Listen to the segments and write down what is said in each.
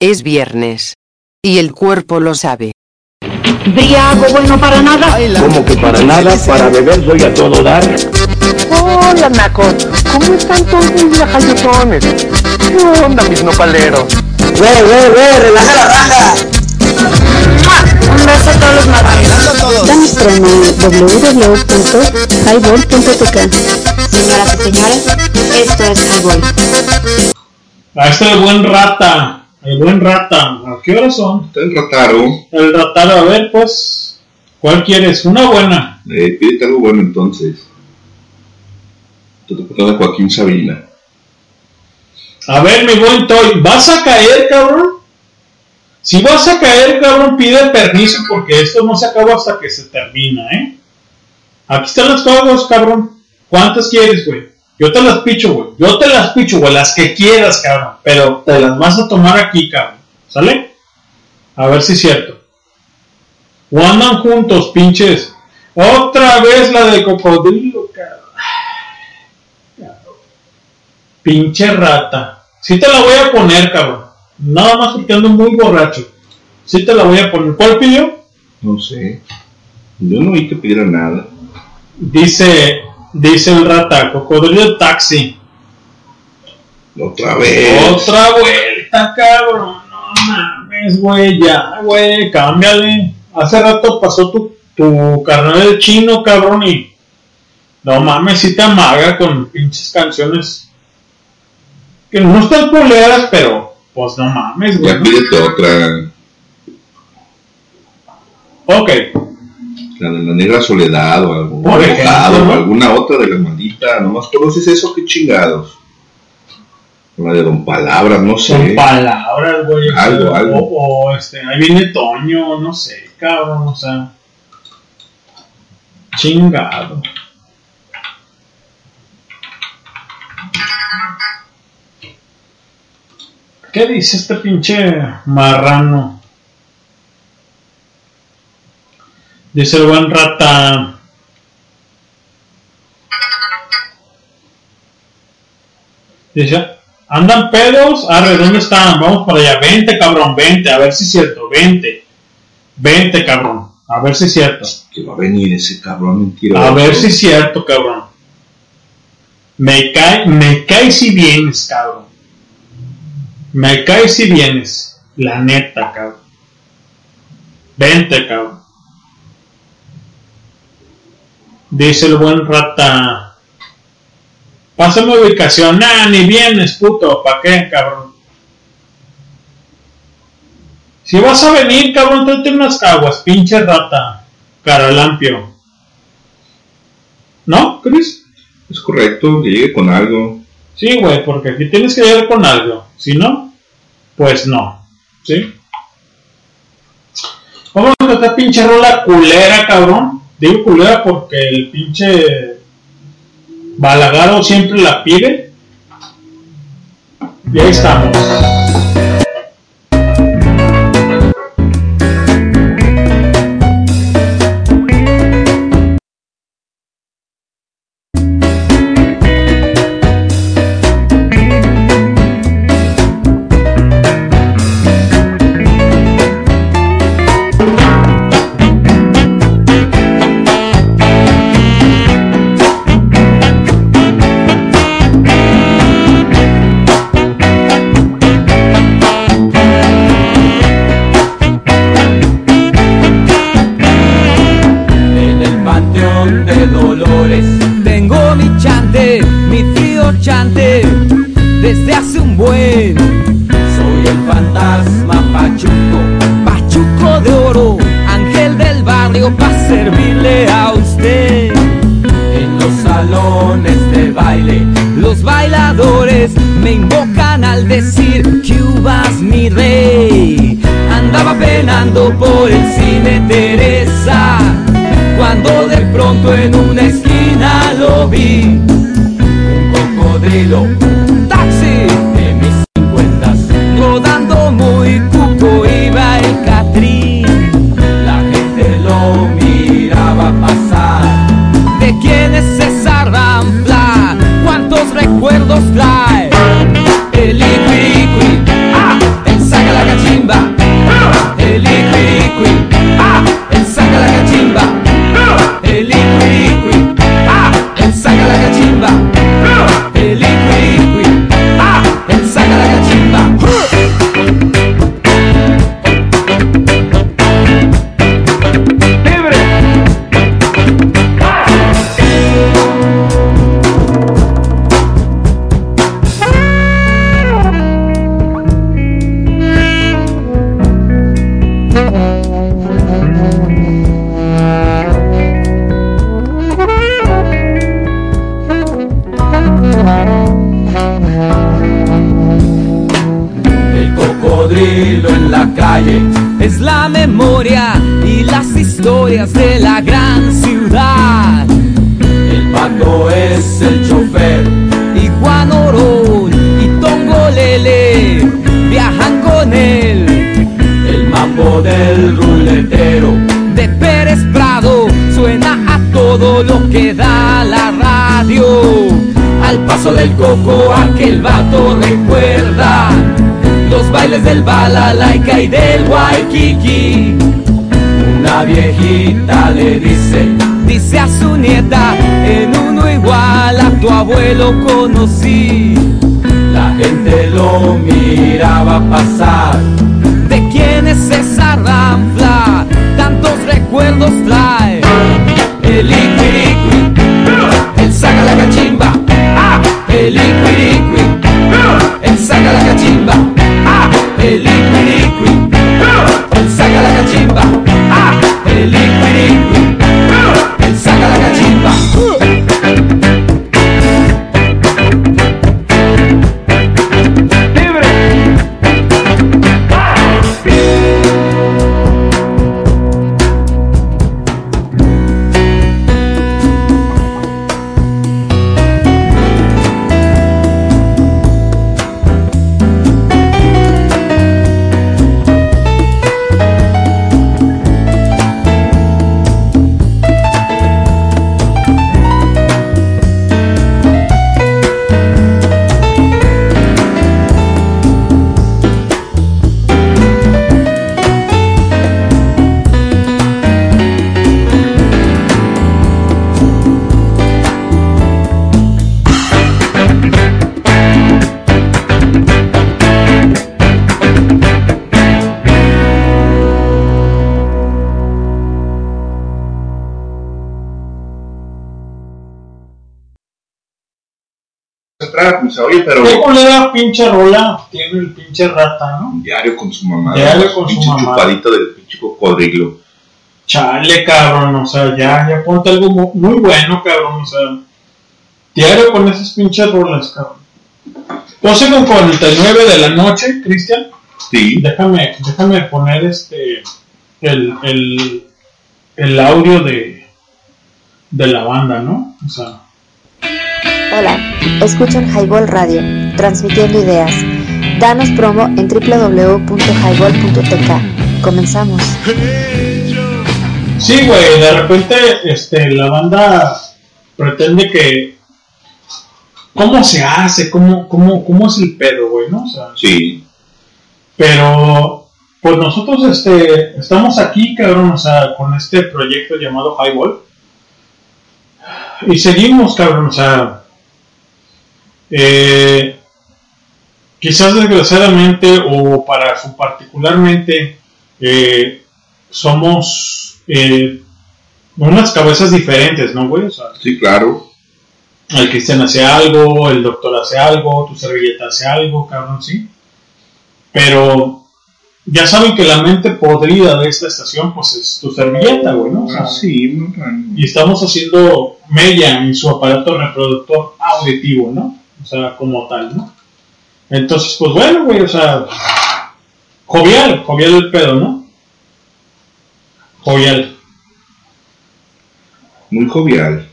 Es viernes. Y el cuerpo lo sabe. Briago bueno para nada. Como que para nada, para beber soy a todo dar. Hola, Naco. ¿Cómo están todos mis viajayotones? ¿Qué onda, mis nopaleros? Güey, güey, güey, relaja la raja. Un beso a todos los marranos. Danos promo www.highball.tk Señoras y señores, esto es Highball. Ahí está el buen rata. El buen rata. ¿A qué horas son? El rataro. El rataro, a ver, pues. ¿Cuál quieres? Una buena. Eh, pídete algo bueno entonces. Te de Joaquín Sabina. A ver, mi buen Toy, ¿vas a caer, cabrón? Si vas a caer, cabrón, pide permiso porque esto no se acaba hasta que se termina, ¿eh? Aquí están los juegos, cabrón. ¿Cuántas quieres, güey? Yo te las picho, güey. Yo te las picho, güey. Las que quieras, cabrón. Pero te las vas a tomar aquí, cabrón. ¿Sale? A ver si es cierto. O andan juntos, pinches. Otra vez la de cocodrilo, cabrón. Pinche rata. Sí te la voy a poner, cabrón. Nada más porque ando muy borracho. Sí te la voy a poner. ¿Cuál pidió? No sé. Yo no oí que pidiera nada. Dice, dice el rata, cocodrilo taxi. Otra vez. Otra vuelta, cabrón. No mames, güey, ya, güey, cámbiale. Hace rato pasó tu, tu carnal del chino, cabrón, y no mames, si te amaga con pinches canciones que no están poleras, pero pues no mames, güey. Ya pídete otra. Ok, La de la negra soledad o algún Por ejemplo, abogado, ¿no? o alguna otra de la maldita. Nomás conoces eso, qué chingados. La de Don Palabras, no sé. son palabras, güey. Algo, algo. O, o, este, ahí viene Toño, no sé, cabrón, o sea. Chingado. ¿Qué dice este pinche marrano? Dice el buen rata. Dice, ¿andan pedos? Arre, ¿dónde están? Vamos para allá. Vente, cabrón, vente, a ver si es cierto. Vente. Vente, cabrón. A ver si es cierto. Que va a venir ese cabrón mentiroso. A ver si es cierto, cabrón. Me cae, me cae si vienes, cabrón. Me cae si vienes. La neta, cabrón. Vente, cabrón. Dice el buen rata. Pásame ubicación. Nah, ni vienes, puto. ¿Para qué, cabrón? Si vas a venir, cabrón, tráete unas caguas, pinche rata. Caralampio. ¿No, Chris? Es correcto, que llegue con algo. Sí, güey, porque aquí tienes que llegar con algo. Si no, pues no. ¿Sí? Vamos a esta pinche rola culera, cabrón. Digo culera porque el pinche balagaro siempre la pide. Y ahí estamos. Salones de baile, los bailadores me invocan al decir que uvas mi rey. Andaba penando por el cine Teresa cuando de pronto en una esquina lo vi. Un cocodrilo, del balalaika y del waikiki. Una viejita le dice, dice a su nieta, en uno igual a tu abuelo conocí. La gente lo miraba pasar. ¿De quién es esa ranfla? Tantos recuerdos trae. Pinche rola tiene el pinche rata, no? diario con su mamá. Diario con su pinche mamá. chupadito del pinche cocodrilo. Chale, cabrón, o sea, ya, ya ponte algo mu- muy bueno, cabrón, o sea, diario con esas pinches rolas, cabrón. 12 con 49 de la noche, Cristian, Sí, déjame, déjame poner este, el, el, el audio de, de la banda, ¿no? O sea, Hola, escuchan Highball Radio, transmitiendo ideas. Danos promo en www.highball.tk. Comenzamos. Sí, güey, de repente este, la banda pretende que... ¿Cómo se hace? ¿Cómo, cómo, cómo es el pedo, güey? ¿no? O sea, sí. pero pues nosotros este, estamos aquí, cabrón, o sea, con este proyecto llamado Highball. Y seguimos, cabrón, o sea... eh, quizás desgraciadamente o para su particularmente eh, somos eh, unas cabezas diferentes, ¿no, güey? O sea, Sí, claro. el Cristian hace algo, el doctor hace algo, tu servilleta hace algo, cabrón, sí. Pero ya saben que la mente podrida de esta estación, pues es tu servilleta, güey, ¿no? O sea, Ah, sí, man. y estamos haciendo mella en su aparato reproductor auditivo, ¿no? O sea, como tal, ¿no? Entonces, pues bueno, güey, o sea, jovial, jovial el pedo, ¿no? Jovial. Muy jovial.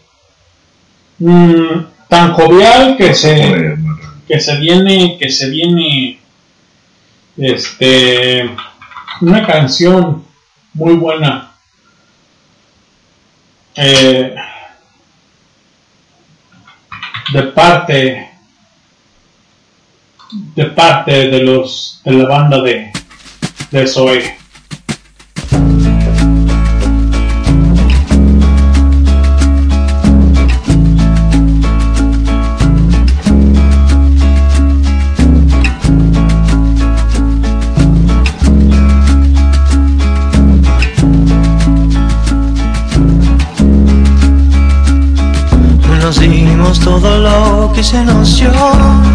Mm, tan jovial que se, que se viene, que se viene, este, una canción muy buena. Eh, de parte de parte de los de la banda de de Zoe. Todo lo que se nos dio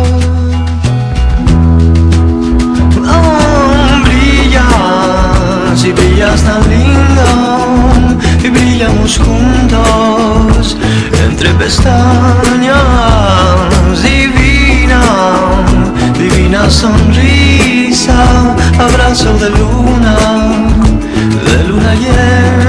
Pestañas. Divina, divina sonrisa, abrazo de luna, de luna llena.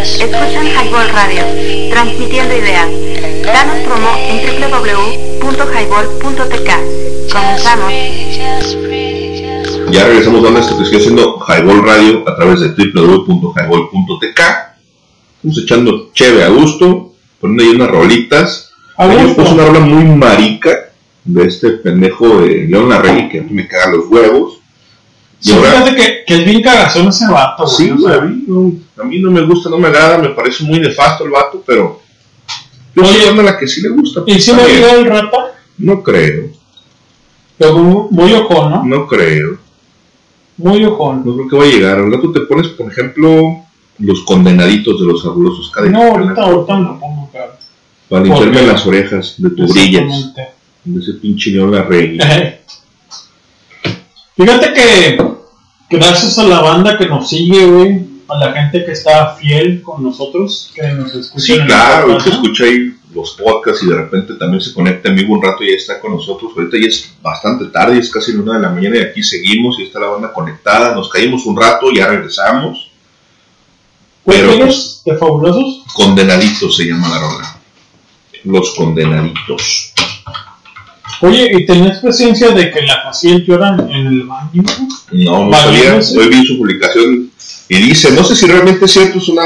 Escuchan Highball Radio, transmitiendo ideas. Danos promo en www.highball.tk. Comenzamos. Ya regresamos dando esto que estoy haciendo Highball Radio a través de www.highball.tk. Estamos echando cheve a gusto, poniendo ahí unas rolitas. A gusto. puse una rola muy marica de este pendejo de León Larregui que a mí me caga los huevos. Sí, ahora- fíjate que, que es bien cagazón ese vato, güey. Sí, o sea, a mí, no, a mí no me gusta, no me agrada, me parece muy nefasto el vato, pero yo soy una la que sí le gusta. ¿Y si Está me olvidó el rata? No creo, Pero muy, ojón, ¿no? no creo. Muy ojón. No creo que va a llegar. Al rato te pones, por ejemplo, los condenaditos de los fabulosos cadenas. No, ahorita, ahorita me lo pongo, claro. Para limpiarme las orejas de tu brillas. De ese pinche León Larregui. Fíjate que gracias a la banda que nos sigue, güey, a la gente que está fiel con nosotros, que nos escucha. Sí, claro, ¿no? escucha ahí los podcasts y de repente también se conecta en vivo un rato y ya está con nosotros. Ahorita ya es bastante tarde, es casi la una de la mañana y aquí seguimos y está la banda conectada. Nos caímos un rato, ya regresamos. ¿Cuál pero, tienes de fabulosos? Condenaditos se llama la rola. Los condenaditos. Oye, ¿y tenías presencia de que la paciente llora en el baño? No, no sabía. Hoy vi su publicación y dice, no sé si realmente es cierto, es una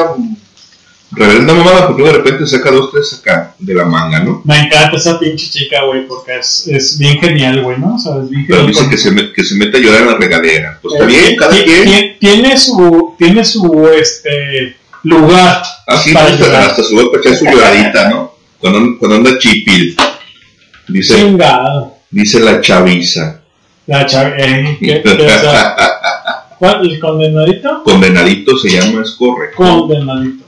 reverenda mamada porque de repente saca dos, tres acá de la manga, ¿no? Me encanta esa pinche chica, güey, porque es, es bien genial, güey, ¿no? O sea, es bien Pero genial. dice con- que se, me- que se mete a llorar en la regadera. Pues está Eh, bien, cada quien. ti- Tiene su, tiene su, este, lugar. Así para hasta, hasta su echar su lloradita, ¿no? Cuando, cuando anda chipil. Dice, Chingado. dice la chaviza. La chave, eh, ¿qué- qué, o sea, ¿cuál? ¿El condenadito? Condenadito se llama, es correcto. Condenadito.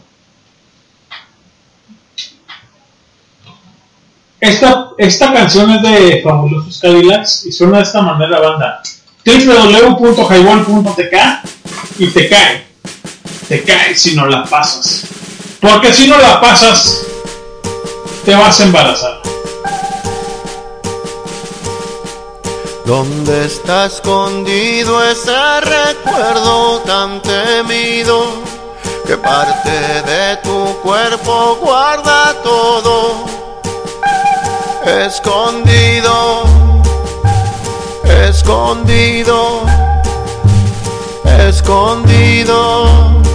Esta, esta canción es de Fabulosos Cadillacs y suena de esta manera, banda. www.highball.tk y te cae. Te cae si no la pasas. Porque si no la pasas, te vas a embarazar. ¿Dónde está escondido ese recuerdo tan temido? Que parte de tu cuerpo guarda todo. Escondido, escondido, escondido.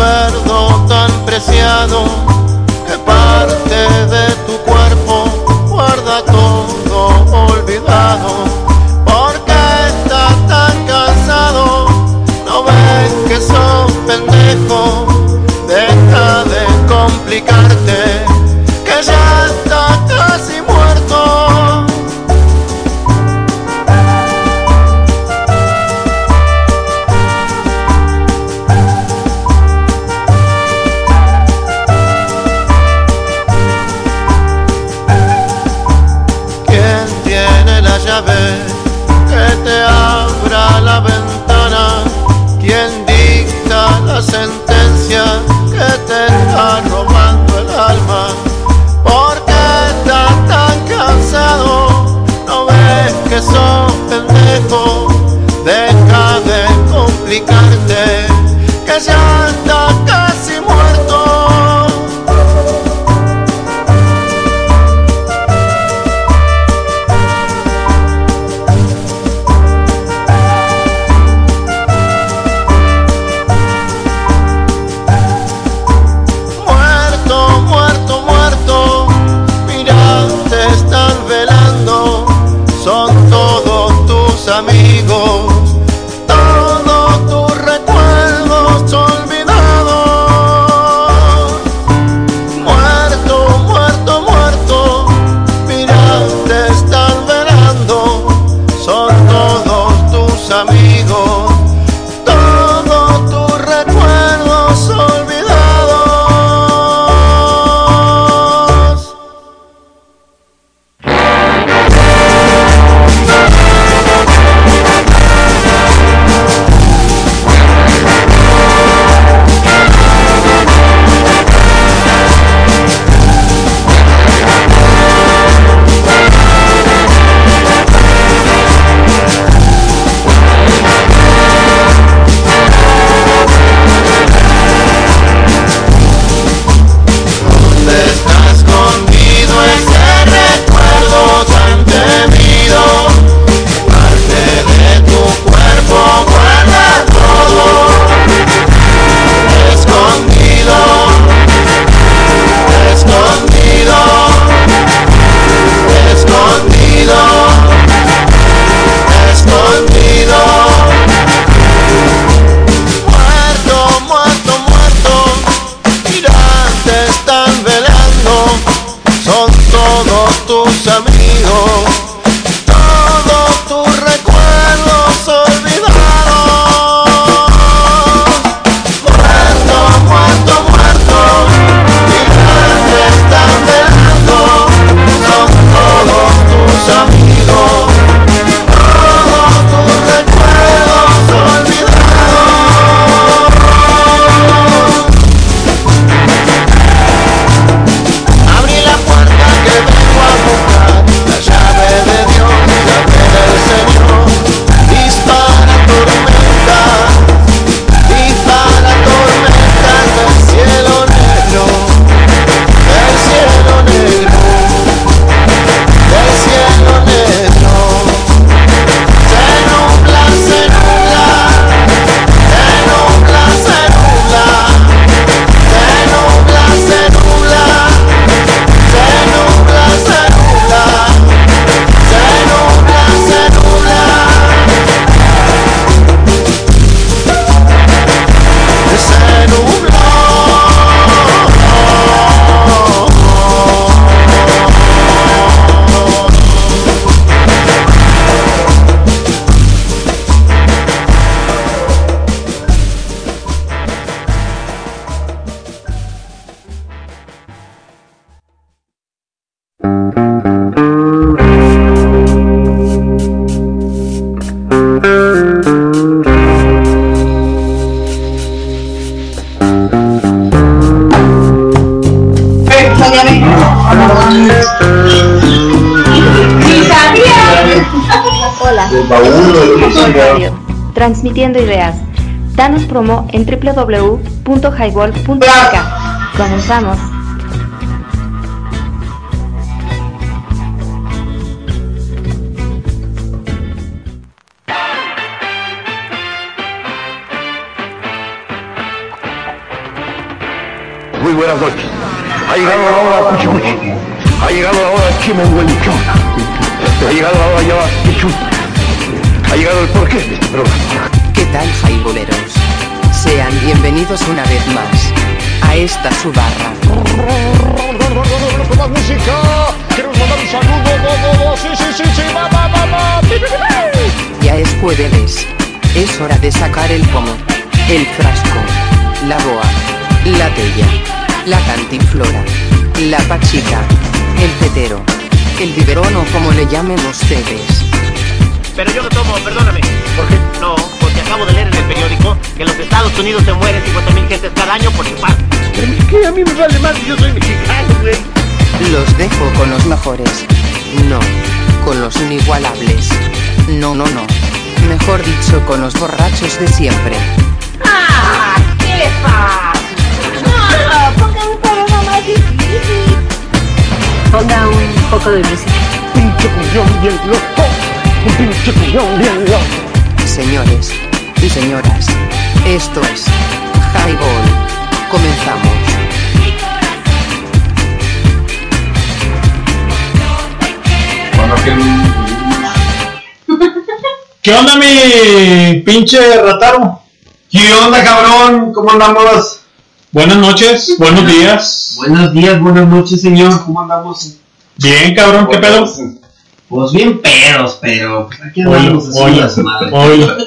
Recuerdo tan preciado que parte de tu cuerpo guarda todo olvidado? ¿Por qué estás tan cansado? ¿No ves que sos pendejo? Deja de complicarte, Danos promo en www.highball.mk. Comenzamos. Muy buenas noches. Ha llegado la hora Cuchicuchi. Ha llegado la hora Chimenguelichón. Ha llegado la hora ya Pichu. Ha llegado el porqué. ¿Qué tal, jaiboleros? Sean bienvenidos una vez más a esta su barra. Con más música. Queremos mandar un saludo. Sí, sí, sí, sí. Va, va, va, va. Ya es jueves. Es hora de sacar el pomo, el frasco, la boa, la tella, la cantinflora, la pachica, el petero, el biberón o como le llamen ustedes. Pero yo no tomo, perdóname. ¿Por qué? No, acabo de leer en el periódico que en los Estados Unidos se mueren 50.000 gentes cada año por es que a mí me vale más que yo soy mexicano, güey. Los dejo con los mejores. No, con los inigualables. No, no, no. Mejor dicho, con los borrachos de siempre. ¡Ah! ¿Qué le pasa? No, ponga un programa más difícil. Ponga un poco de música. Pinche cuñón bien loco. Un bien loco. Señores y señoras, esto es Highball. Comenzamos. ¿Qué onda, mi pinche rataro? ¿Qué onda, cabrón? ¿Cómo andamos? Buenas noches, buenos días. Buenos días, buenas noches, señor. ¿Cómo andamos? Bien, cabrón, ¿qué pedo? Pues bien pedos, pero pues, aquí andamos.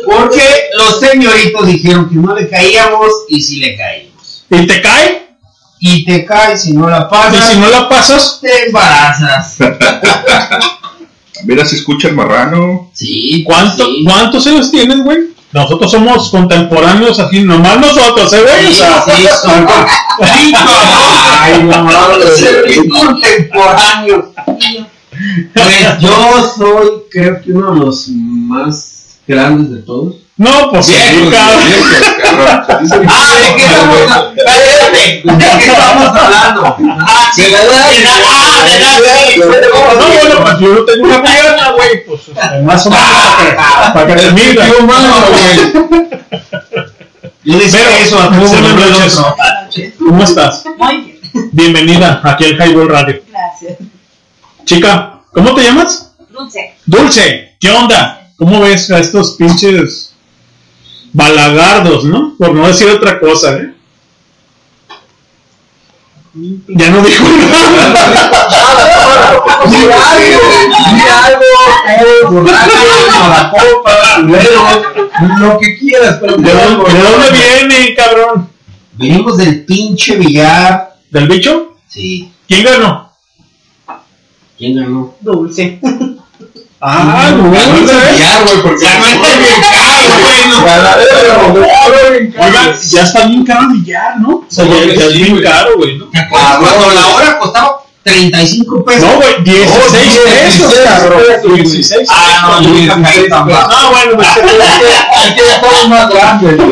Porque los señoritos dijeron que no le caíamos y sí le caímos. ¿Y te cae? Y te caes si no la ¿Y pasas, si no la pasas? te embarazas. Mira si escucha el marrano. Sí. ¿Cuánto, sí. ¿Cuántos años tienes, güey? Nosotros somos contemporáneos así, nomás nosotros, ¿eh, güey? Sí, sí, son Ay, no, Ay, contemporáneo. Pues yo soy, creo que uno de los más grandes de todos. no, pues sí, cabrón. cabrón. Dice mi- Ah, ¿de qué estamos hablando? Espérate, ¿De qué estamos hablando? Ah, de edad, de ah. No, bueno, pues yo no tengo una pierna, güey, pues más o menos para que, mida. Yo decía Pero, eso a buenas noches. ¿Cómo estás? Muy bien. Bienvenida aquí al Highball Radio. Chica, ¿cómo te llamas? Dulce. Dulce, ¿qué onda? ¿Cómo ves a estos pinches balagardos, no? Por no decir otra cosa, ¿eh? Ya no dijo nada. La copa, lo que quieras, pero ¿De dónde, de dónde viene, cabrón? Venimos del pinche billar. ¿Del bicho? Sí. ¿Quién ganó? ¿Quién ganó? Dulce. Ah, güey, ¿sabes? billar, güey, porque el billar, güey. Oigan, ya está bien caro el billar, ¿no? O sea, ya, ya es bien caro, güey, ¿no? ¿Te acuerdas cuando la hora costaba 35 pesos? No, güey, 16 Oh, pesos, 16 cabrón. pesos. 16 Ah, no, yo nunca caí tan bajo. No, bueno, pues, es que- ya estamos más grandes. No,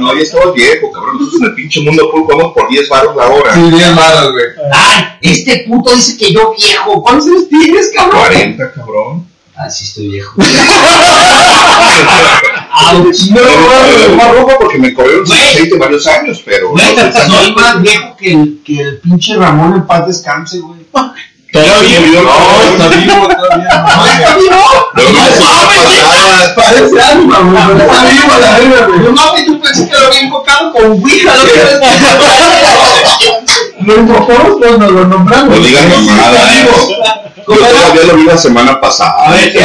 No, ya estabas viejo, cabrón. Nosotros en el pinche mundo jugamos por 10 baros la hora. Sí, bien malos, güey. Ay, este puto dice que yo viejo. ¿Cuántos años tienes, cabrón? 40, cabrón. Ah, sí estoy viejo. No, no, más rojo porque me corrieron sin Güey. aceite varios años, pero. Güey, no, soy más viejo que el, que el pinche Ramón en paz descanse, güey. Todavía No, No, está vivo todavía. No, está vivo. Luego No mames, pasada- Parece alma, güey. Está vivo la verga, güey. No mames, tú pensé que lo había invocado con Ouija, lo que Lo invocamos cuando lo nombramos. No digas mamadas. Yo todavía lo vi la semana pasada. A ver, güey,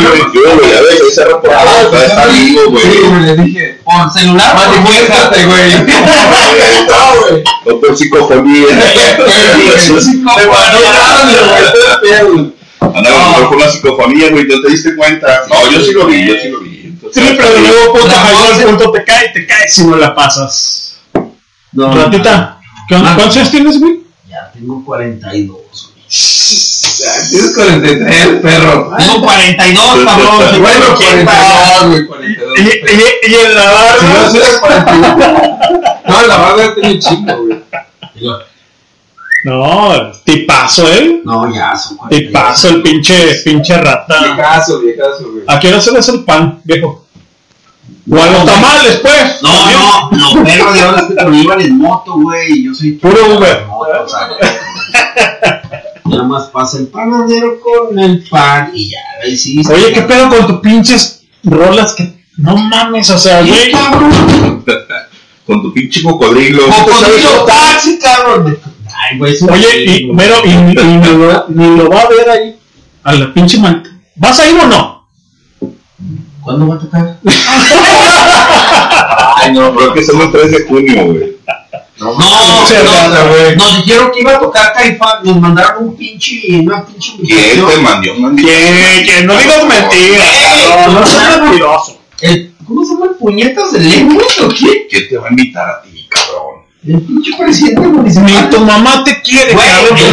vivo. Yo, güey, a ver, ese reportado está, vivo, güey. Sí, güey, le dije. Por celular, manifiéstate, güey. No, güey. No por psicofonía. Andaba mejor con la psicofonía, güey, ¿no te diste cuenta? No, yo sí lo vi, yo sí lo vi. Entonces, www.highball.tk y te caes si no la pasas. No, Ratita. Ah. ¿Cuántos años tienes, güey? Ya tengo 42, güey. Tienes 43, perro. Tengo 42, cabrón. Bueno, 80. 42, güey, 42. Y, y, y en la barba. Si no, si eres 41. No, la barba tiene un chingo, güey. No, tipazo, ¿eh? No, ya son Tipazo, el pinche, pinche rata. Viejazo, viejazo, güey. ¿A qué hora se le hace el pan, viejo? O a los tamales, pues. No, no, no, perro de ahora es que en moto, güey. y Yo soy Puro Uber. moto, o sea, Nada más pasa el panadero con el pan y ya, ahí sí. Oye, ¿qué pedo con tus pinches rolas que no mames? O sea, güey. Con tu pinche cocodrilo. Cocodrilo taxi, cabrón. Ay, güey, eso Oye, y, pero, y, y ni, lo, ni lo va a ver ahí. A la pinche man. ¿Vas a ir o no? ¿Cuándo va a tocar? Ay, no, pero es que somos el 3 de junio, güey. No, rata, güey. nos dijeron que iba a tocar Caifán, nos mandaron un pinche, una pinche ¿Quién te mandó? mandó? Que, que no digas mentiras, no seas mentiroso. ¿Cómo se llama el puñetas de lenguas o qué? ¿Quién te va a invitar a ti? El pinche presidente municipal. Ni tu mamá te quiere, Güey, cabrón. güey,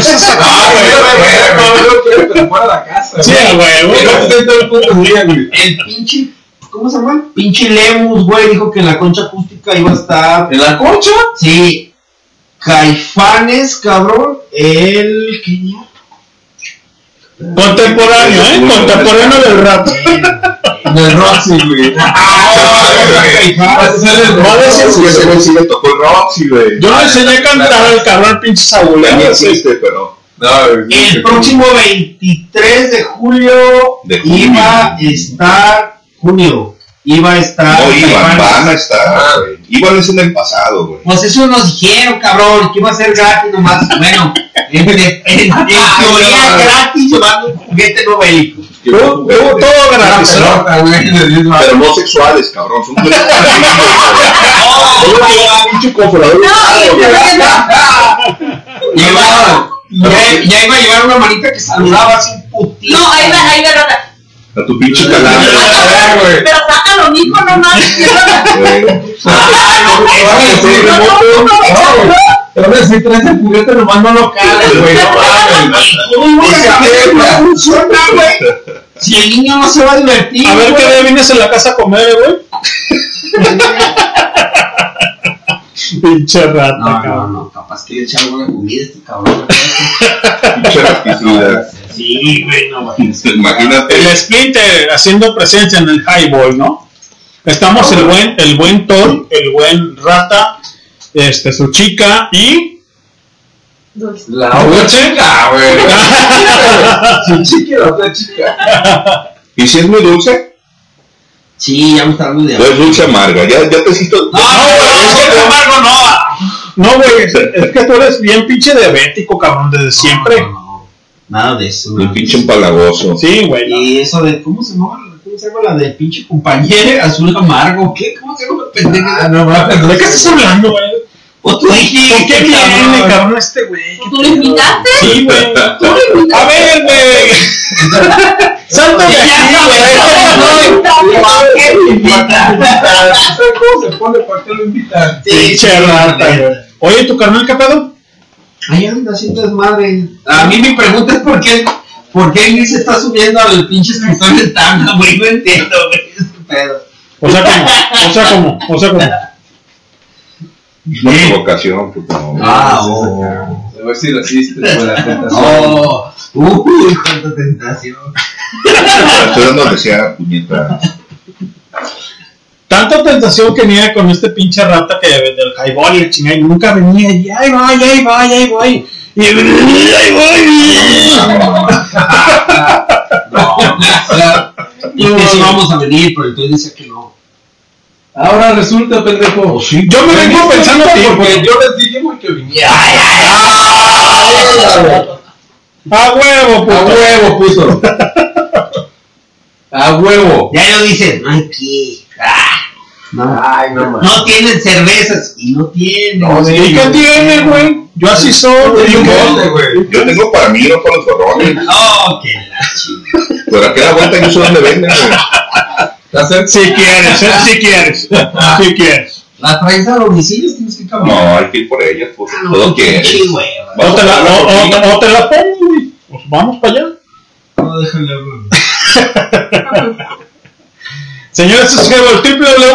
güey. güey, güey, la casa, Sí, güey, güey. El pinche, ¿cómo se llama? Pinche Lemus, güey, dijo que en la concha acústica iba a estar. ¿En la concha? Sí. Caifanes, cabrón. El. ¿Qué? Contemporáneo, ¿eh? Contemporáneo del rap. Del Roxy, güey. Ese sí le tocó el Roxy, güey. Yo le enseñé a cantar al cabrón pinche Saúl. ¿eh? existe, pero. No, güey. El próximo 23 de julio iba a estar. Junio. Iba a estar. No iban, van a estar, güey. Iban es en el pasado, güey. Pues eso nos dijeron, cabrón, que iba a ser gratis nomás. Bueno, en, en, en teoría gratis llevando un juguete no bélico. No, todo gratis, ¿no? Pero no sexuales, cabrón. Son güey. No, no, ya, iba a llevar una manita que saludaba así putito. No, ahí va, ahí va, Rata. A tu pinche calambre. Ah, güey. Pero saca lo mismo, no mames. güey. A decir, traes el juguete, nomás no lo cales, güey. No mames. ¿Cómo voy a saber cómo funciona, güey? Si el niño no se va a divertir. A ver qué día vienes en la casa a comer, eh, güey. Pinche rata, No, no, cabrón. no, capaz que le echa alguna comida a este cabrón. Pinche raticida. Sí, güey, no, güey. Imagínate. El Splinter haciendo presencia en el Highball, ¿no? Estamos el buen, el buen Thor, el buen Rata, este, su chica y. La otra chica, güey. Su chica y la otra chica. ¿Y si es muy dulce? Sí, ya me está dando de es dulce amarga. Ya, ya te siento. No, no, no, no, Marco, no. No, güey, es, es que tú eres bien pinche diabético, cabrón, desde siempre. No, no, no. Nada de eso. El pinche empalagoso. Sí, güey. no. Y eso de, ¿cómo se llama? ¿Cómo se llama la de pinche compañera azul amargo? ¿Qué? ¿Cómo se llama la pendeja? No mames, ¿De qué estás hablando, güey? O tú dijiste, ¿Por qué viene, cabrón, este güey? ¿Tú lo invitaste? Sí, güey. ¿Tú lo invitaste? A ver, güey. Salta de aquí, güey. ¿Sabes cómo se pone? ¿Por qué lo invitan? Pinche rata, güey. Oye, ¿tu carnal qué pedo? Ahí anda haciendo desmadre. A mí mi pregunta es por qué, por qué Luis está subiendo al pinche escritor de tanga, güey. No entiendo, güey. Es un pedo. O sea, como, o sea, como, o sea, como. Una provocación, puta. no. Ah, oh. A ver si resiste por la tentación. Oh, uy, cuánta tentación. Estoy dando desear, puñeta. Tanta tentación que tenía con este pinche rata que del highball y la chingada y nunca venía y ahí va, y ahí va, y ahí voy. Y ahí Y que sí vamos a venir, pero entonces dice que no. Ahora resulta, pendejo. Yo me vengo pensando a ti, porque yo les dije, güey, que viniera. A huevo, A puto. huevo, puto. A huevo. Ya lo dicen, no hay que. Ah, no, Ay, no no tienen cervezas y no tienen. No, sí. ¿Y qué tiene, güey? Yo así soy. Yo güey. Yo tengo para mí, no para los zorrones. Oh, que la. Pero aquí a la vuelta yo sé dónde venden, güey. ¿Estás Si quieres, eh, si quieres, si quieres. Las traes a domicilio, tienes que caminar. No, hay que ir por ellas, pues. Ah, no, Todo quieres. O te la, o, o- o te la pongo, güey. vamos para allá. No, déjale hablar. Señores, es Highball,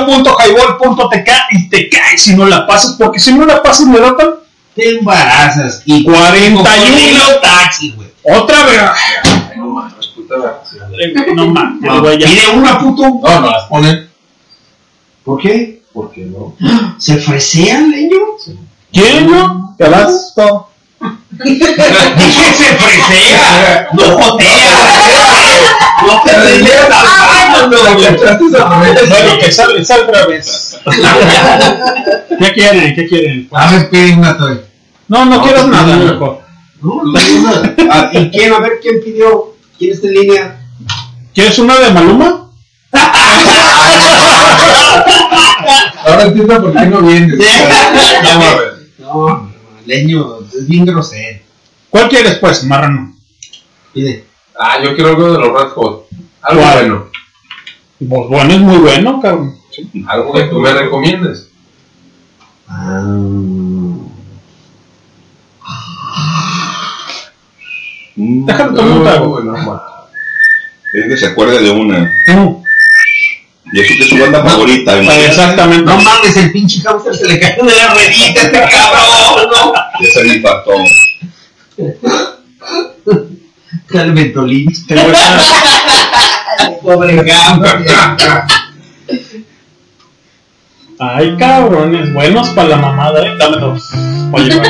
www.highball.tk y te caes si no la pasas, porque si no la pasas me da tan Te embarazas y 41 taxi, güey. otra vez. No mames, puta No mames, No. Pide una puto. No, no las ponen. ¿Por qué? ¿Por qué no? ¿Se fresean, leño? ¿Quién no? Te vas. Dije se fresea, no jotea. No te No, no, echaste esa Bueno, que sale, sale otra vez. ¿Qué quieren? ¿Qué quieren? A ver, pide una toy. No, no, No, quieras pues, nada, no. mejor. No, no una. Ah, ¿Y quién? A ver, ¿quién pidió? ¿Quién está en línea? ¿Quieres una de Maluma? Ahora entiendo por qué no vienes. No, no, no, leño, es bien grosero. ¿Cuál quieres, pues, marrano? Pide. Ah, yo quiero algo de los Red Hot. Algo ¿Cuál? bueno. Pues bueno, es muy bueno, cabrón. Algo que tú me recomiendes. Déjame tomar un trago. No, no, Es que se acuerde de una. No. Y eso que es su banda favorita. imagínate. Exactamente. No mames, el pinche hamster se le cayó de la ruedita este cabrón, ¿no? Ya se me impactó. El a- Pobre hamster. Ay, cabrones, buenos para la mamada, ¿eh? Dame dos. Oye,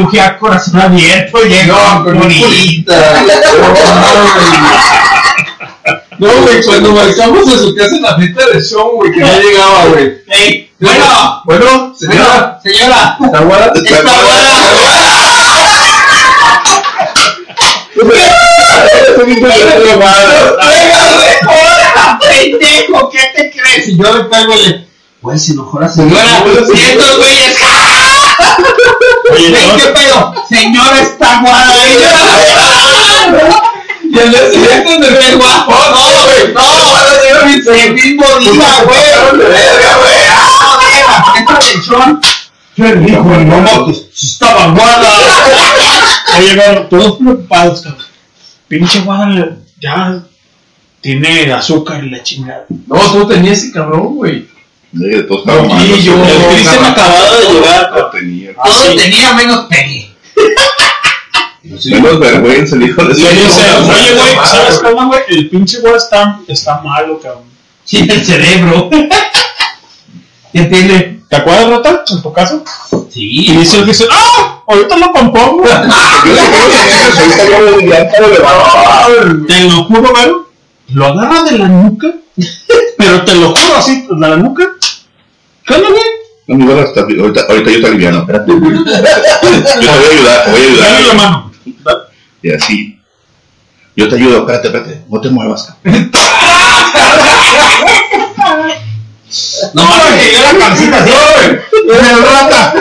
Cirugía corazón abierto, llegó bonita. No, güey, cuando marcamos a su casa en la fiesta de show, güey, que no llegaba, güey. Ey, bueno, Bueno, señora. señora. ¿Está guada? Está ¡Hola, pendejo! ¿Qué te crees? Y yo le pego y le. Güey, se enojó la señora. Y estos güeyes. Ey, no, ¿Qué pedo? Señora está guada. Y al día siguiente me ¡Qué guapo! No, güey, no. El mismo día, güey. Verga, güey. Ah, verga, esta atención. Yo le dijo, no, pues estaba guada. Oye, bueno, todos preocupados, cabrón. Pinche Guadalajara ya tiene azúcar y la chingada. No, tú tenías ese cabrón, güey. Mal, no sé. El Cristian acababa de llegar. No tenía. Todo tenía menos pegue. Menos vergüenza, el hijo de su- oye, güey, ¿sabes cómo, güey? El pinche güey está, está malo, cabrón. Sí, el cerebro. ¿Qué tiene? ¿Te acuerdas, Rata? En tu caso. Sí. Y dice, dice, ¡ah! Ahorita lo compongo. El- Te lo juro, güey. Lo agarra de la nuca. Pero te lo juro así, de la nuca. ¿Qué onda, güey? No, mi gorra está- ahorita, ahorita yo te aliviano, espérate. Yo te voy a ayudar, te voy a Dale la ayudar. mano. Y así. Yo te ayudo, espérate, espérate. No te muevas. No que yo la cabecita así. ¡El rata!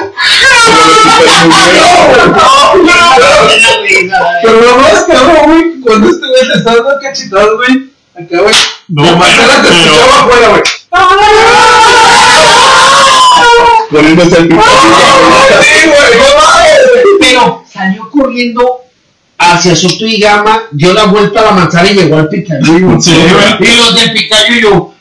Pero lo más cabrón, güey, cuando este güey te está dando cachetadas, güey, acá, güey. No, la Marcela te pero- escuchaba afuera, güey. Poniéndose el. Pero salió corriendo hacia Soto y Gama, dio la vuelta a la manzana y llegó al picayuyo. Sí. Y los del picayuyo,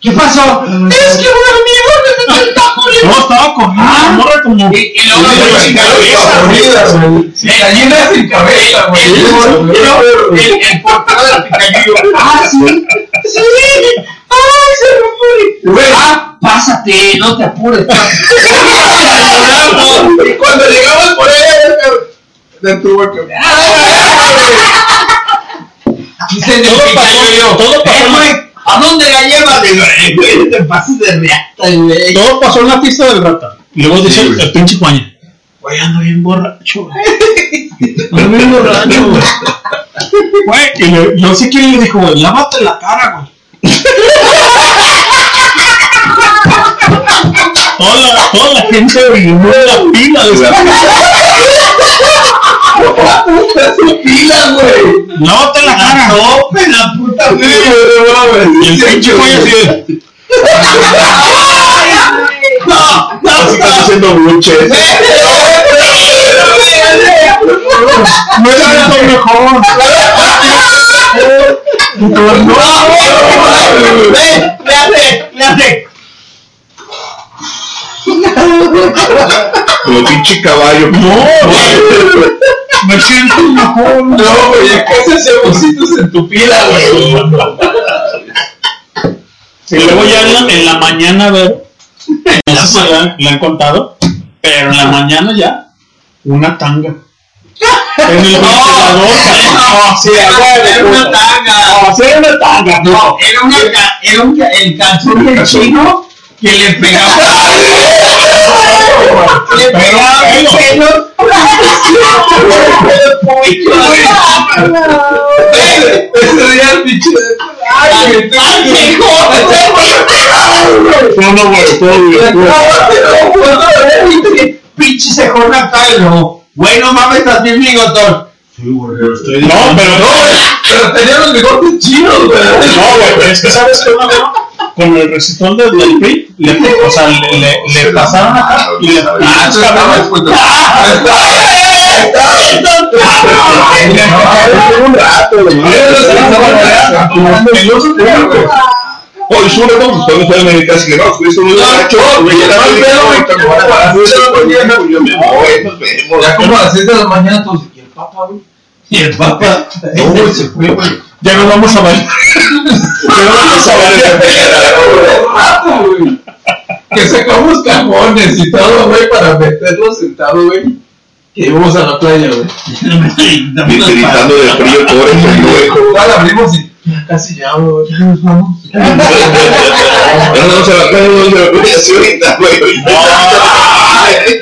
¿qué pasó? Es que un amigo me metió el taco y No, estaba corriendo, Ah. la morra como. Y, y luego cabeza, picayuyo. Sí, gallinas sin cabeza, güey. El, el, el, el portero del picayuyo. Ah, sí. Sí. Ay, se. Güey. Ah, pásate, no te apures. Y cuando llegamos por ahí, de tu boca. Dice Todo pasó, todo pasó. Eh, güey, ¿a dónde la llevas? Digo, eh, güey, te pases de reata, güey. Todo pasó en la pista del rata. Y luego dice Sí, el, pinche Juaña. Güey, ando bien borracho. Ando bien borracho, güey. Güey, y yo sé quién le dijo, güey, lávate la cara, güey. Toda la, toda la gente orinó en la pila de esa Pila, güey. Lávate la cara. Tope la puta, güey. güey, no. Y el pinche Juaña así No, no, Así haciendo buches. no es lo mejor. Ve, le hace, le hace. Como pinche caballo. No. Me siento mejor. No, güey, ya casi hacemos besitos en tu pila, güey. Y luego ya en la, en la mañana, a ver, no sé si han, le han contado, pero en la mañana ya, una tanga. En el no, sí, Era una tanga. No, sí, era una tanga, no. No, era, una, era un, el calzón del chino que le pegaba. le pegaba el pelo. No, no, güey. Pinche cejón acá y luego, güey, no mames, estás bien bigotón. No, pero no, Pero tenía los bigotes chinos, güey. no, güey, es que sabes que una vez, con el recitón del, del PRI, le, o sea, le, le, le pasaron acá y le Ah, cabrones- pues, Un rato, güey. Hoy sube, no, pues cuando fue a América, así que no, fuiste muy borracho, güey, ya la pedo, güey, que como a las seis de la mañana, yo me voy. Ya como a las 6 de la mañana, todos. ¿Y el papa, güey? Y el papá. No, güey, se fue, güey. Ya nos vamos a ver. Ya nos vamos a ver. rato, güey. que sacamos cajones y todo, güey, para meterlo sentado, güey. Que íbamos a la playa, güey. Gritando de frío, pobre pendejo. Igual abrimos y ya casi ya, güey. Ya nos vamos. No a no vamos a la playa, así ahorita, güey.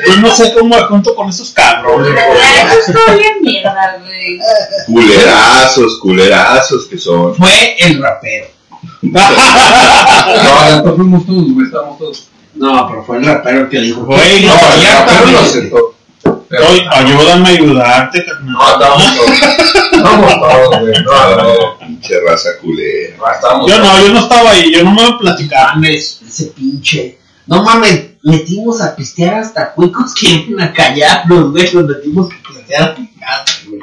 Yo no sé cómo me junto con esos cabrones. Estoy bien mierda, güey. Culerazos, culerazos que son. Fue el rapero. No, ya no fuimos todos, güey, estábamos todos. No, pero fue el rapero el que dijo. Güey, No, ya Pero- Oye, ayúdame a ayudarte, carnal. No, estábamos todos. Estábamos todos, güey. No, no, Pinche raza culera. no, estábamos Yo no, yo no estaba ahí, yo no me voy a platicar. Mames, ese pinche. No mames, metimos a pistear hasta cuicos que iban a callarnos, güey. Nos metimos a pistear a picar, güey.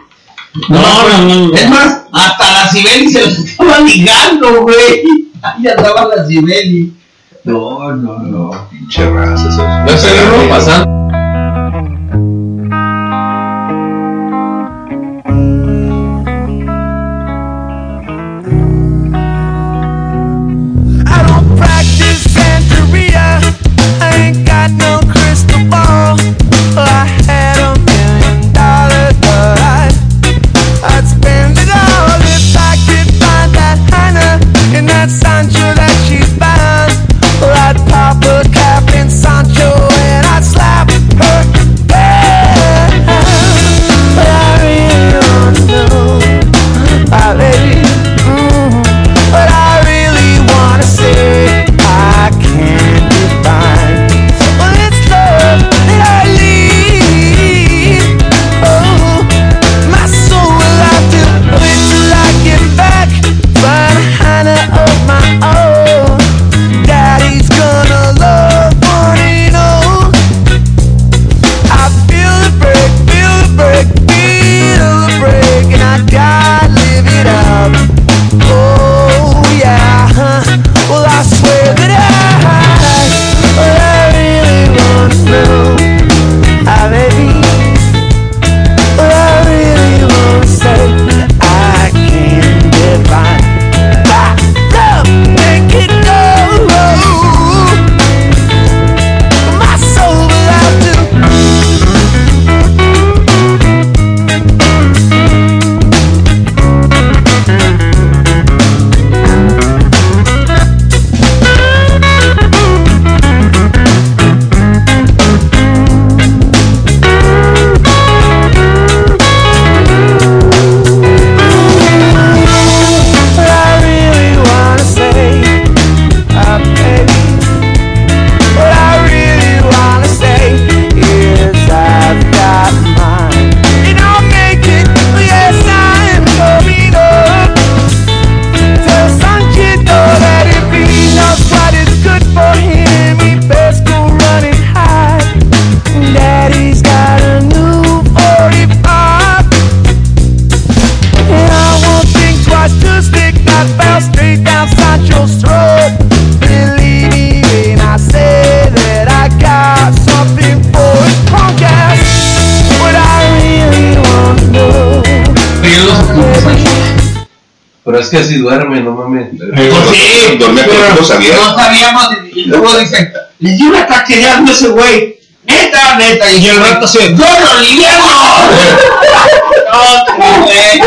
No, no, no, no. Es más, hasta la Sibeli se los estaba ligando, güey. Ahí andaba la Sibeli. No, no, no. Pinche raza. Ya seguimos pasando. Es que así duerme, no mames. Pues sí, Dormía con los ojos abiertos. no sabíamos. Y luego dicen, le dio un ataque de asma ese güey. Neta, neta. Y el rato se, ¡No, lo liviano! No, güey.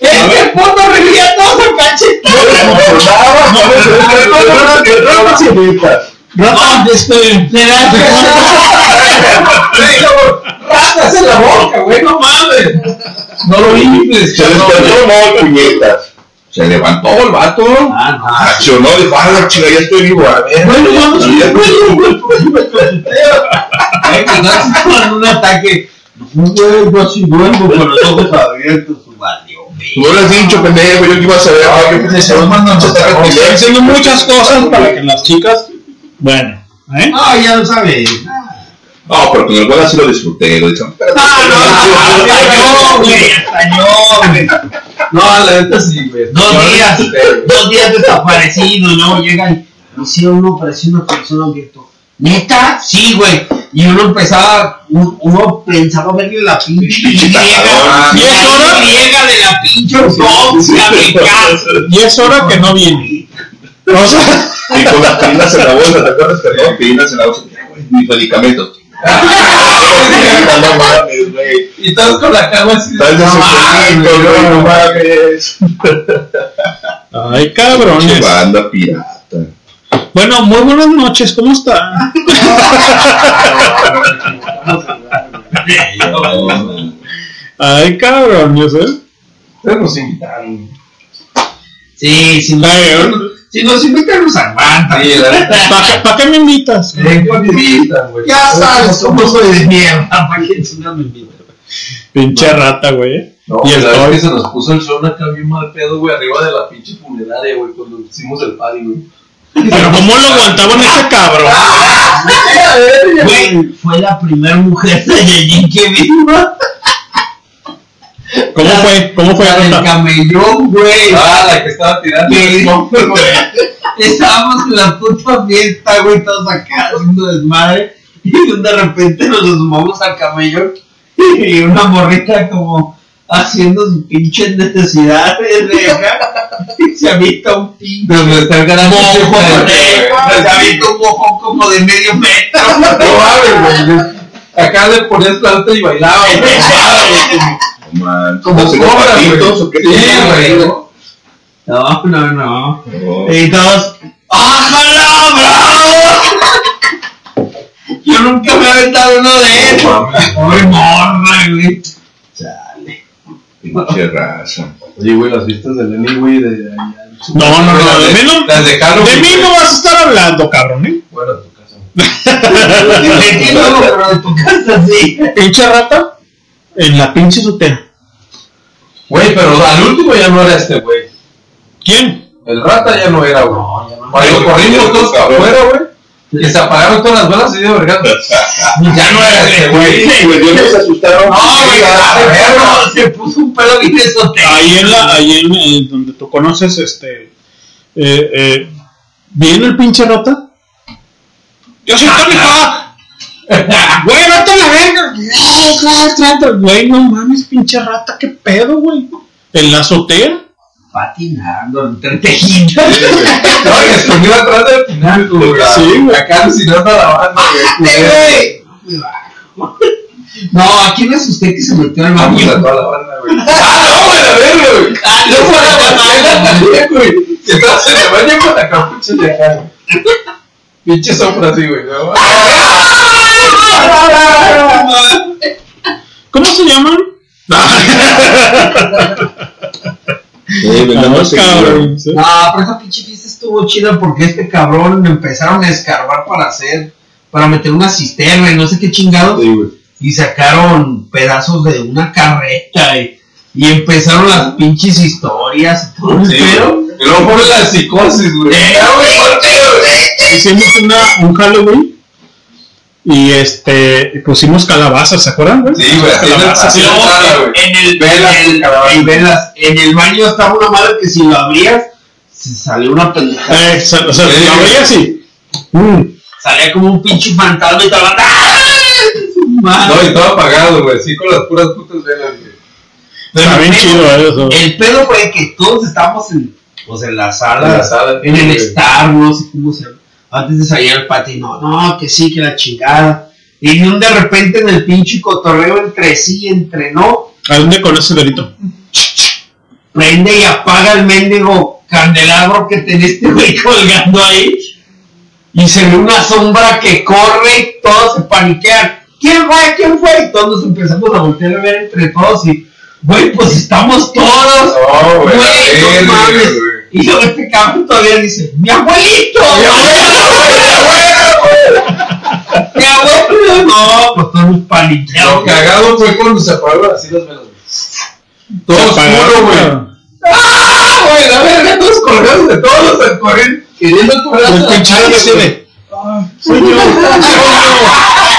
Es que el fondo revivía todo su No, este, se da ¡Ratas en la boca, güey! ¡No mames! No lo infles, Se despertó, no, puñetas. Se levantó el vato. Accionó, dijo, ah, la chica, ya estoy vivo. A ver, Bueno, vamos, ya con un ataque. No, güey, yo sí duermo con los ojos abiertos. Valió, Tú lo has dicho, pendejo, yo que iba a saber. Ah, se los mandan a estar Estoy haciendo muchas cosas para que las chicas. Bueno, ¿eh? No, ya lo sabes. No, pero con el bola sí lo disfruté. Lo dije, espérate. Hasta yo, güey, hasta yo, güey. No, la neta sí, güey. Dos días, disfruté, dos días desaparecido, y luego llegan, no sé, uno parecía una persona abierto. ¿Neta? Sí, güey. Y uno empezaba, uno, pensaba verle la pinche. ¿Y es hora? griega de la pinche me cago. Y es hora que no viene. O sea, Y con las pirinas en la bolsa, ¿te acuerdas? Cargaba pirinas en la bolsa. Mis medicamentos. No mames, güey. Y todos con la cama así. Estás desesperado, güey, no mames. Ay, cabrones. Pinche banda pirata. Bueno, muy buenas noches, ¿cómo están? Ay, cabrones, ¿eh? Ustedes nos invitaron. Sí, si nos, si nos invitan nos aguantan. Sí. ¿Para pa qué me invitas? Eh, ¿cuándo invitan, güey? Ya sabes cómo soy de mierda. ¿Para qué chingados me invitan? Pinche rata, güey. No, y y la vez que se nos puso el sol acá bien mal pedo, güey, arriba de la pinche funeraria, güey, cuando hicimos el party, güey. Pero ¿cómo lo aguantaban ese cabrón? Güey, fue la primera mujer de Yeye que vino. ¿Cómo fue? ¿Cómo fue, La del camellón, güey. Ah, la que estaba tirando Sí. el bumper, güey. Estábamos en la puta fiesta, güey, todos acá haciendo desmadre. Y de repente nos sumamos al camello y una morrita como haciendo sus pinches necesidades de acá. Y se avienta un pinche Donde está el gran mojo, pinche. Se avienta un mojo como de medio metro. No mames, güey. Acá le ponías planta y bailaba, güey. No ¿Hacen los cobra, patitos güey. o qué? Sí, güey. No, no, no. No. Y todos, ¡ájala, bravo! Yo nunca me he aventado uno de esos. Pobre morra, güey. Chale. Pinche raza. Oye, güey, las vistas de Lenny, güey, de allá. No, no, no, Las de mí no, Las de Halloween, de mí no vas a estar hablando, cabrón, ¿eh? Bueno, en tu casa. De ti no, pero de tu casa sí. Pinche rata en la pinche azotea. Güey, pero al último ya no era este, güey. ¿Quién? El rata ya no era, güey. Cuando no. corrimos todos para afuera, güey. Que se apagaron todas las velas y dio verga. Ya no era este, güey. Pues yo nos asustaron. No, güey, a se ver, puso- se puso un pedo bien esotérico. Ahí en la, ahí en, en donde tú conoces, este, eh, eh, ¿viene el pinche rata? Yo soy Tony. Güey, vete a la verga. No, Güey, no mames, pinche rata, qué pedo, güey. En la azotea. Patinando entre tejidas. No, y escondido atrás del final, güey. Sí, güey. Acá alucinando a la banda, güey. ¡Eh, güey! No, ¿a quién es usted que se metió al a toda la banda, güey. ¡Ah, no, güey! A ver, güey. Ah, no, Yo fue fuera la güey. Y estabas en el baño con la capucha de acá, güey. Pinche sombra así, güey. ¿no? ¿Cómo se llaman? Eh, vendamos Ah, seguidor. cabrón, sí. No, pero esa pinche fiesta estuvo chida porque este cabrón me empezaron a escarbar para hacer, para meter una cisterna y no sé qué chingado. Sí. Y sacaron pedazos de una carreta y, y empezaron las pinches historias y todo Sí, luego fue la psicosis, güey. Eh, ¿por güey? Hicimos una, un Halloween. Y este, pusimos calabazas, ¿se acuerdan, güey? Sí, güey. Así en el- Calabazas, en el, Velas, en, el, cabrón. en velas. En el baño estaba una madre que si lo abrías, se salió una pendejada. Eh, o sea, o sea, Sí, la güey. veía así. Mm. Salía como un pinche fantasma y estaba. ¡Ah! No, y todo apagado, güey. Sí, con las puras putas velas, güey. Está bien el chido pedo- eso. El pedo fue que todos estábamos en, pues, en la sala, En la sala, en el cómo se llama. Antes de salir al patio, no, no, que sí, que la chingada. Y de un de repente en el pinche cotorreo entre sí entre no, ¿A dónde conoces el delito? prende y apaga el mendigo candelabro que tenía este güey colgando ahí. Y se ve una sombra que corre y todos se paniquean. ¿Quién fue? ¿Quién fue? Y todos nos empezamos a voltear a ver entre todos y, güey, pues estamos todos. No, güey. Güey, no mames. Y luego este cabrón todavía dice, ¡mi abuelito! ¡Mi abuelo! No, pues todos nos paniqueados. Lo cagado fue cuando se apagaron así las velas. Todo oscuro, güey. ¡Ah, güey! La verga, todos colgados de todos los correr queriendo cobrar El güey. de. Soy yo.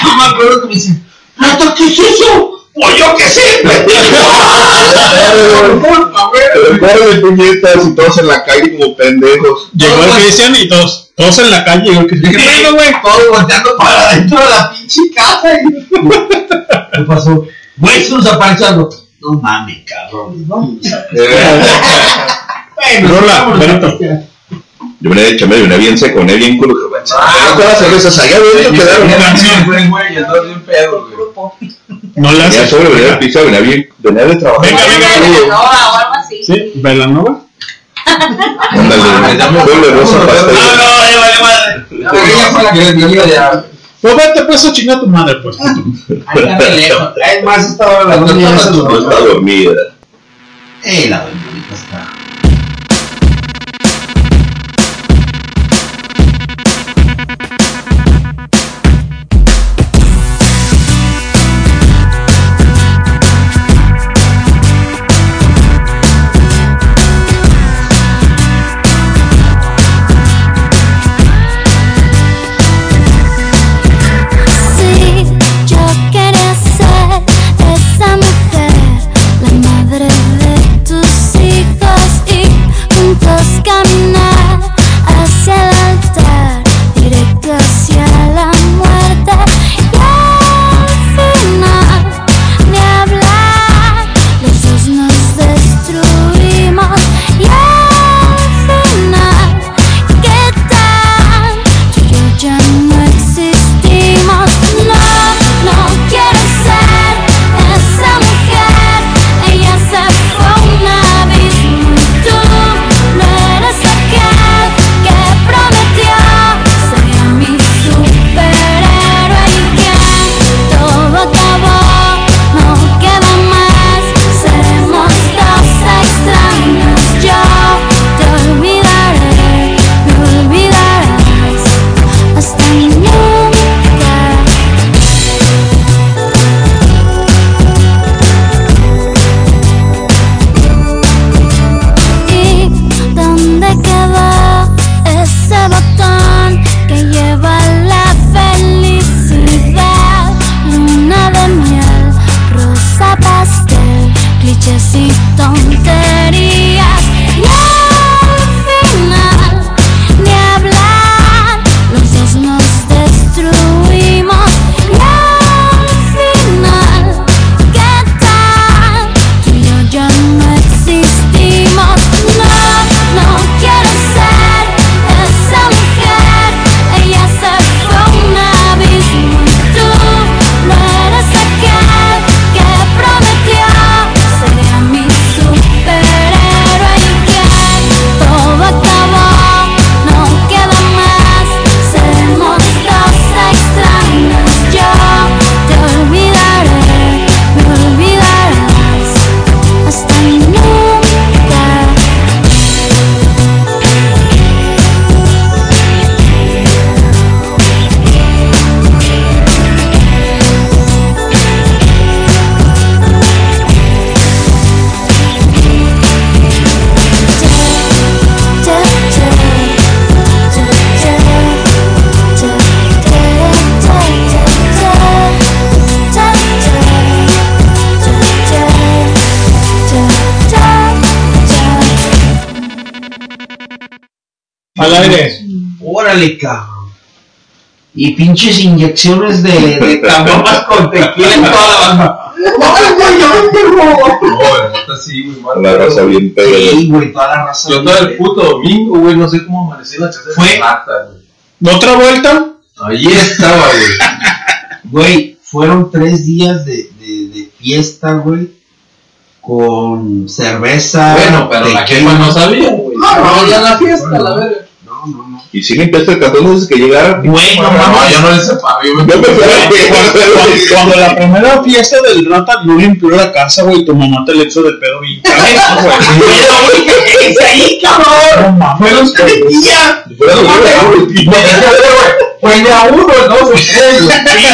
No me acuerdo que me dice, "Nata, ¿qué es eso? Pues yo qué sé, Pero de puñetas y todos en la calle como pendejos. Llegó el Cristian y todos, todos en la calle. Llegó el Cristian. ¿Qué pedo, güey? Todos volteando para adentro de la pinche casa. ¿Qué pasó? Güey, se nos apareció. No mames, cabrón. Eh, Bueno, Rola, vamos a Benito. ver. Yo venía de chambear, venía bien seco, venía bien culo. que, Ah, todas las cervezas allá adentro quedaron. güey, güey, y andaba bien pedo, güey. No le Venía haces. sobre, venía al piso, venía bien, venía de trabajar. Venga, venga, No, o algo así. Sí, Velanova. Ándale, doble rosa pastel. No, no, vale madre. La. Pues vete, pues a chingar a tu madre, pues. Ahí está de lejos. Es más, estaba la No, doña no, esa no, No está dormida. Eh, la ahorita está. Órale, cabrón. Y pinches inyecciones de, de caguamas con tequila en toda la banda. ¡Ay, güey, ya me enterró! No, la neta sí, güey, mal. La raza bien pega. Sí, güey, toda la raza. Yo todo el puto domingo, güey, no sé cómo amanecí en la de Fue- güey. ¿Otra vuelta? Ahí estaba, güey. Güey, fueron tres días de, de, de fiesta, güey. Con cerveza. Bueno, pero la tequila. jefa no sabía, güey. No, no, ya la fiesta, la no. verga. Y si limpiaste el cartón desde que llegara. Güey, no No, yo no le sepa, yo me Yo me fui a Cuando, cuando la primera fiesta del rata no limpió la casa, güey, tu mamá te le echó de pedo bien cabrón, güey. Pero, güey, ¿qué es ahí, cabrón? No mames, Fueron tres días. Fue el día uno, el dos, el tres.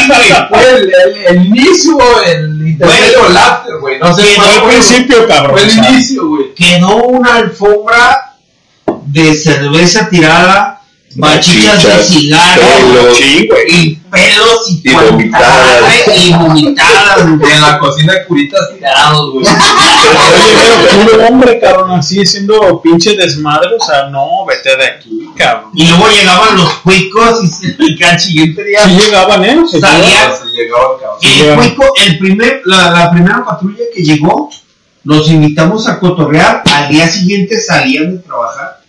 Fue el, el, el inicio, el intermedio, el after, güey. No sé Fue fue, principio, cabrón. Fue el inicio, güey. Quedó una alfombra de cerveza tirada, bachichas de cigarro, pelos, y pelos y, Y vomitadas. y vomitadas. En la cocina curitas tirados, güey. Oye, pero puro hombre, cabrón, así haciendo pinche desmadre, o sea, no, vete de aquí, cabrón. Y luego llegaban los cuicos y se- y al siguiente día Sí llegaban, ¿eh? Se Salía- llegaban. Se llegaba el cabrón. Sí, el llegaban. cuico, el primer, la, la primera patrulla que llegó, los invitamos a cotorrear, al día siguiente salían de trabajar.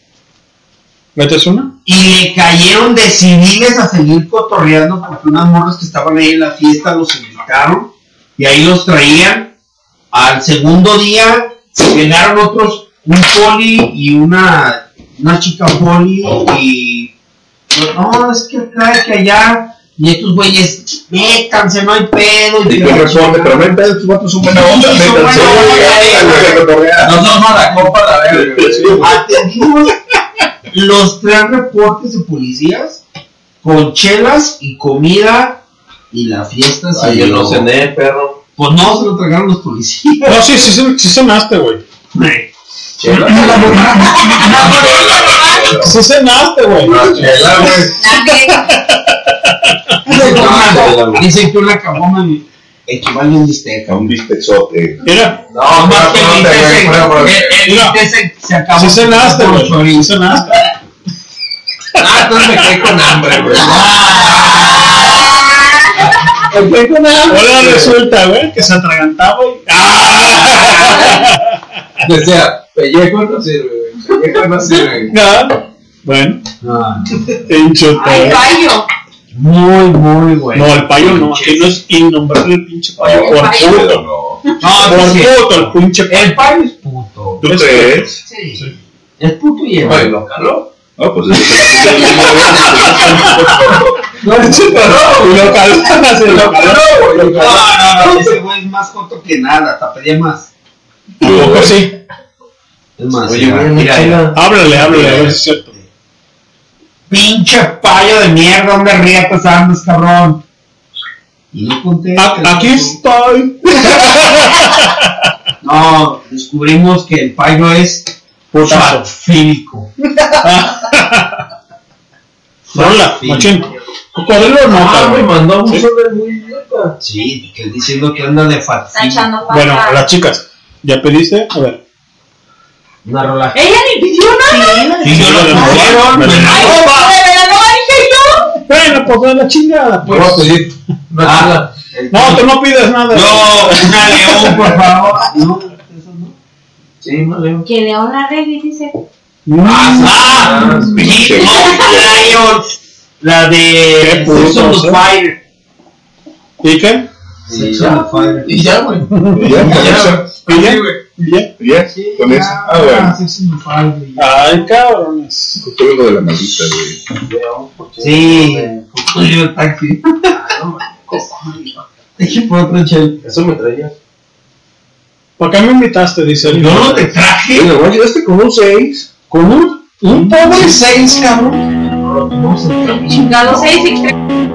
¿Metes una? y le cayeron de civiles a seguir cotorreando porque unas morras que estaban ahí en la fiesta los invitaron y ahí los traían. Al segundo día llegaron otros, un poli y una, una chica poli y no, es que acá, que allá y estos güeyes, métanse, no hay pedo. Y que responde, pero no hay pedo, estos vatos son buena onda, métanse. vamos a la copa la verga. güey. Atendimos los tres reportes de policías con chelas y comida y la fiesta se Ay, yo no cené, perro. Pues no, se lo tragaron los policías. No, sí, sí, sí, sí cenaste, güey. Chela. Sí cenaste, güey. No, chela, güey. Dicen que una caguama equivale a un bistec. A un bisteczote. Mira, No, Más que el bistec güey, se- el- bistec acabó. sí cenaste, con güey. Sí cenaste. Ah, entonces me quedé con hambre, güey. Ahora resulta, güey, que se atragantaba y... ¡Ah! Decía, pellejo no sirve, güey. Pellejo no sirve. Ah, Bueno, Ah, pinche Ay, payo. Payo. Muy, muy bueno. No, el payo no, aquí no es innombrable el pinche payo. Por payo. puto. No. No, Por sí, puto, el pinche payo. El payo es puto. ¿Tú crees? Sí. Es puto y el ¿lo caló? No, pues No, es no, lo calzas, se lo caló. No, no, no, ese güey es más joto que nada, pedía más. ¿A poco sí? Es más, Oye, mira. Háblale, háblale, a ver si es cierto. Pinche payo de mierda, ¿dónde rietas andas, cabrón? Y no conté. A- Aquí estoy. No, descubrimos que el payo es fílico. Hola, machín. Cocodrilo no, Ah, me mandó un Sí. sobre muy idiota. Sí, que diciendo que anda de fat Bueno, a las chicas. ¿Ya pediste? A ver. Una rola. Ella ni pidió nada. Sí, yo lo Sí, pusieron, me me la- la- Ay, de verdad no dije yo. Bueno, pues a la chingada, Voy a pues. pedir una Ah, No, tú no pides nada. No, una león, por favor. No, eso no. Sí, no leo. Que León la reggae dice. Ah, sí, no, Lion. La Qué de ¿sí? Fire. ¿Y qué? Fire. Y ya, güey. Ya, con esa. ¿Y ya? Sí, güey. ¿Y ya? Ya, con esa. Ah, bueno. Ay, cabrones. Justo lo de la maldita, güey. Sí, yo el taxi. Dije por otro chel. Eso me traía. ¿Por qué me invitaste? Dice el Yo no te traje. Oye, nomás llegaste con un 6. ¿Con un? Un pobre seis, cabrón. Chingado seis y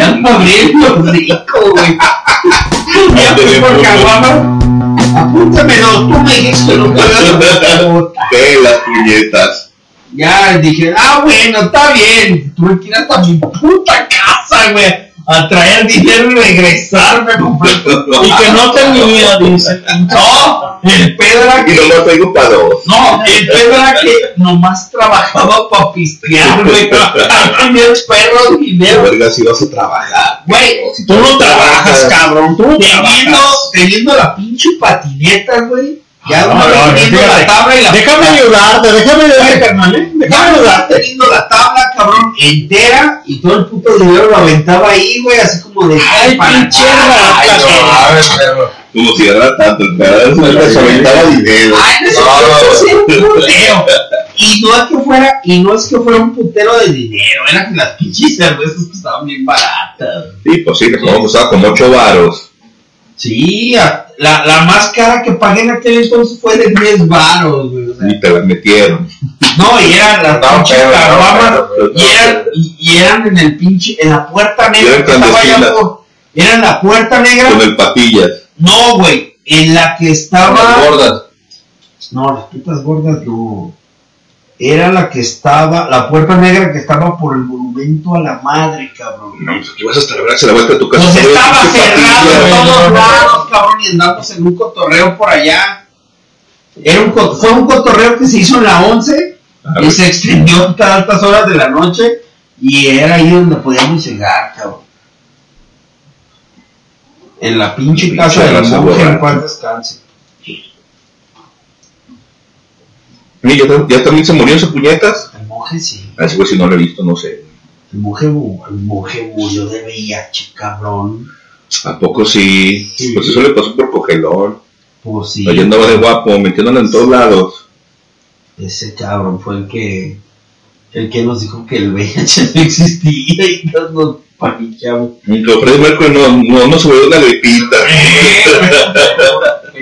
al Gabriel lo rico, güey. Ya fui por caguama. Apúntame dos, tú me dijiste lo que De las puñetas. Ya dije, ah, bueno, está bien. Tuve que ir hasta mi puta casa, güey. A traer dinero y regresarme completo. Y que no tenía, dice. No, el pedo era Y que. nomás tengo para dos. No, el pedo era que nomás trabajaba para pistear, güey. No tenía el perro dinero. Verga, si vas a trabajar. Güey, Tú no trabajas, cabrón. Tú teniendo, teniendo la pinche patineta, güey. Ya No, no, no, la tabla y la Déjame ayudarte, déjame ayudarte, carnal. ¿eh? Déjame ayudarte. teniendo la tabla, cabrón, entera y todo el puto dinero lo aventaba ahí, güey, así como de. Ay, pinche. Como si era tanto, pedazo se aventaba dinero. Ay, no es que era un putero. Y no es que fuera, y no es que fuera un putero de dinero, era que las pinches cervezas estaban bien baratas. Sí, pues sí, nos vamos a como ocho varos. Sí, la, la más cara que pagué en aquel entonces fue de 10 baros, güey. Y te la metieron. No, y eran las No, pinches caguamas, y eran, y, y eran en el pinche, en la puerta negra eran que estaba allá Era en la puerta negra. Con el patillas. No, güey, en la que estaba. Las gordas. No, las putas gordas no. Era la que estaba, la puerta negra que estaba por el monumento a la madre, cabrón. No, pues aquí vas hasta la darse la vuelta a tu casa. Pues estaba cerrado en todos lados, cabrón, y andamos en un cotorreo por allá. Era un, fue un cotorreo que se hizo en la 11 y se extendió hasta altas horas de la noche y era ahí donde podíamos llegar, cabrón. En la pinche Pinche casa del raza monje en paz descanse. Y ya, ya también se murió ese puñetas. El monje sí. A ese güey si no lo he visto, no sé. El monje, mu- el monje murió de VIH, cabrón. ¿A poco sí? Sí. Pues eso le pasó por cogelón. Pues sí. Andaba de guapo, metiéndolo en todos lados. Ese cabrón fue el que el que nos dijo que el VIH no existía y nos, nos paniqueamos. Pero Freddy Mercury no, no, no se volvió una gripita.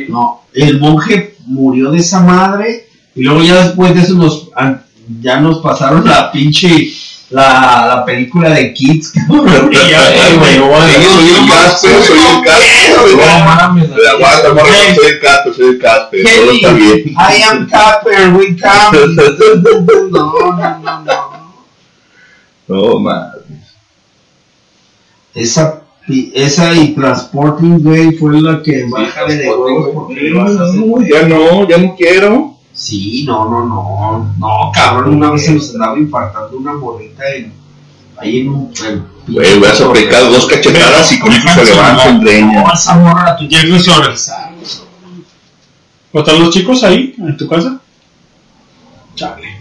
No, el monje murió de esa madre y luego ya después de eso nos an- ya nos pasaron la pinche la, la película de Kids, cabrón. Y ya, Eh, soy el Casper, soy el Casper. No mames. Pero aguanta, morro, Hey. soy el Casper, soy el Casper. Todo Kelly, está bien. I am Capper, we come. No, no, no, no. No, man. Esa, pi- esa y Transporting, güey, fue la que bájale de huevos ya no, ya no quiero. Sí, no, no, no. No, cabrón, una vez se nos andaba infartando una morrita en, ahí en un. en Güey, hubieras aplicado dos cachetadas y con eso se levanta el dreña. No, morra tuya. Ya es hora. ¿O están los chicos ahí, en tu casa? Chale.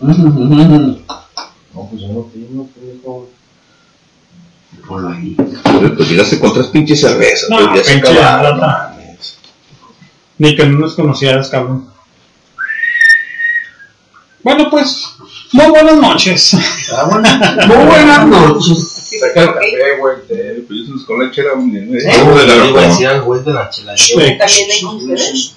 No, pues yo no tengo, hijo. Ponlo ahí. Pues llegaste con tres pinches cervezas. No, pues pinche. Ni que no nos conocieras, cabrón. Bueno, pues, muy buenas noches. Ah, Muy buenas noches. Saca el café, güey. te- Pues eso con la chela. eh, Eh, la le iba a razón. decir al güey de la chela. ¿También hay con ustedes?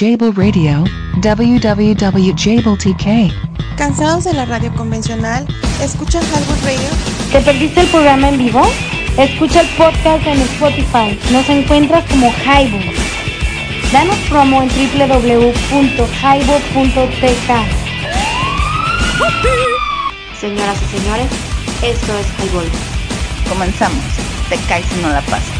Jable Radio, www.jabletk. ¿Cansados de la radio convencional? ¿Escuchas Hardwood Radio? ¿Te perdiste el programa en vivo? Escucha el podcast en Spotify. Nos encuentras como Highbook. Danos promo en www.highbook.tk. Señoras y señores, esto es Highball. Comenzamos. Te caes y no la pasas.